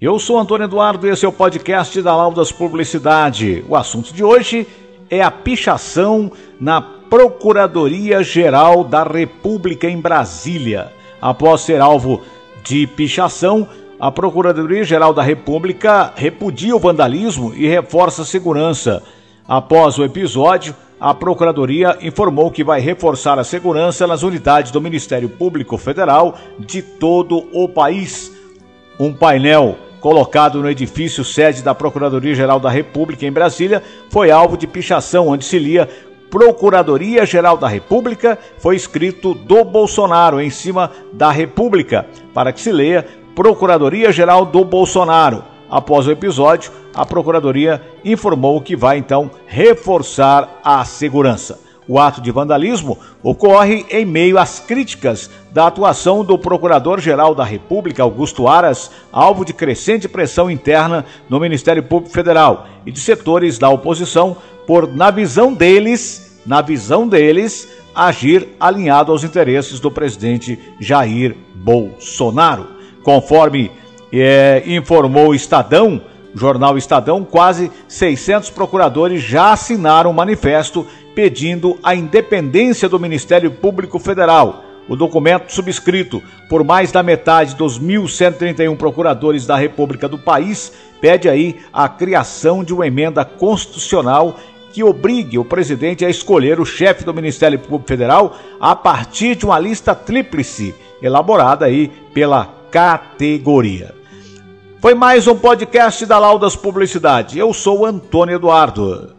Eu sou Antônio Eduardo e esse é o podcast da Laudas Publicidade. O assunto de hoje é a pichação na Procuradoria-Geral da República em Brasília. Após ser alvo de pichação, a Procuradoria-Geral da República repudia o vandalismo e reforça a segurança. Após o episódio, a Procuradoria informou que vai reforçar a segurança nas unidades do Ministério Público Federal de todo o país. Um painel colocado no edifício sede da Procuradoria-Geral da República em Brasília, foi alvo de pichação, onde se lia Procuradoria-Geral da República, foi escrito do Bolsonaro em cima da República, para que se leia Procuradoria-Geral do Bolsonaro. Após o episódio, a Procuradoria informou que vai então reforçar a segurança. O ato de vandalismo ocorre em meio às críticas da atuação do Procurador-Geral da República, Augusto Aras, alvo de crescente pressão interna no Ministério Público Federal e de setores da oposição por, na visão deles, na visão deles, agir alinhado aos interesses do presidente Jair Bolsonaro. Conforme é, informou o Estadão, jornal Estadão, quase 600 procuradores já assinaram um manifesto pedindo a independência do Ministério Público Federal. O documento, subscrito por mais da metade dos 1.131 procuradores da República do país, pede aí a criação de uma emenda constitucional que obrigue o presidente a escolher o chefe do Ministério Público Federal a partir de uma lista tríplice elaborada aí pela categoria. Foi mais um podcast da Laudas Publicidade. Eu sou Antônio Eduardo.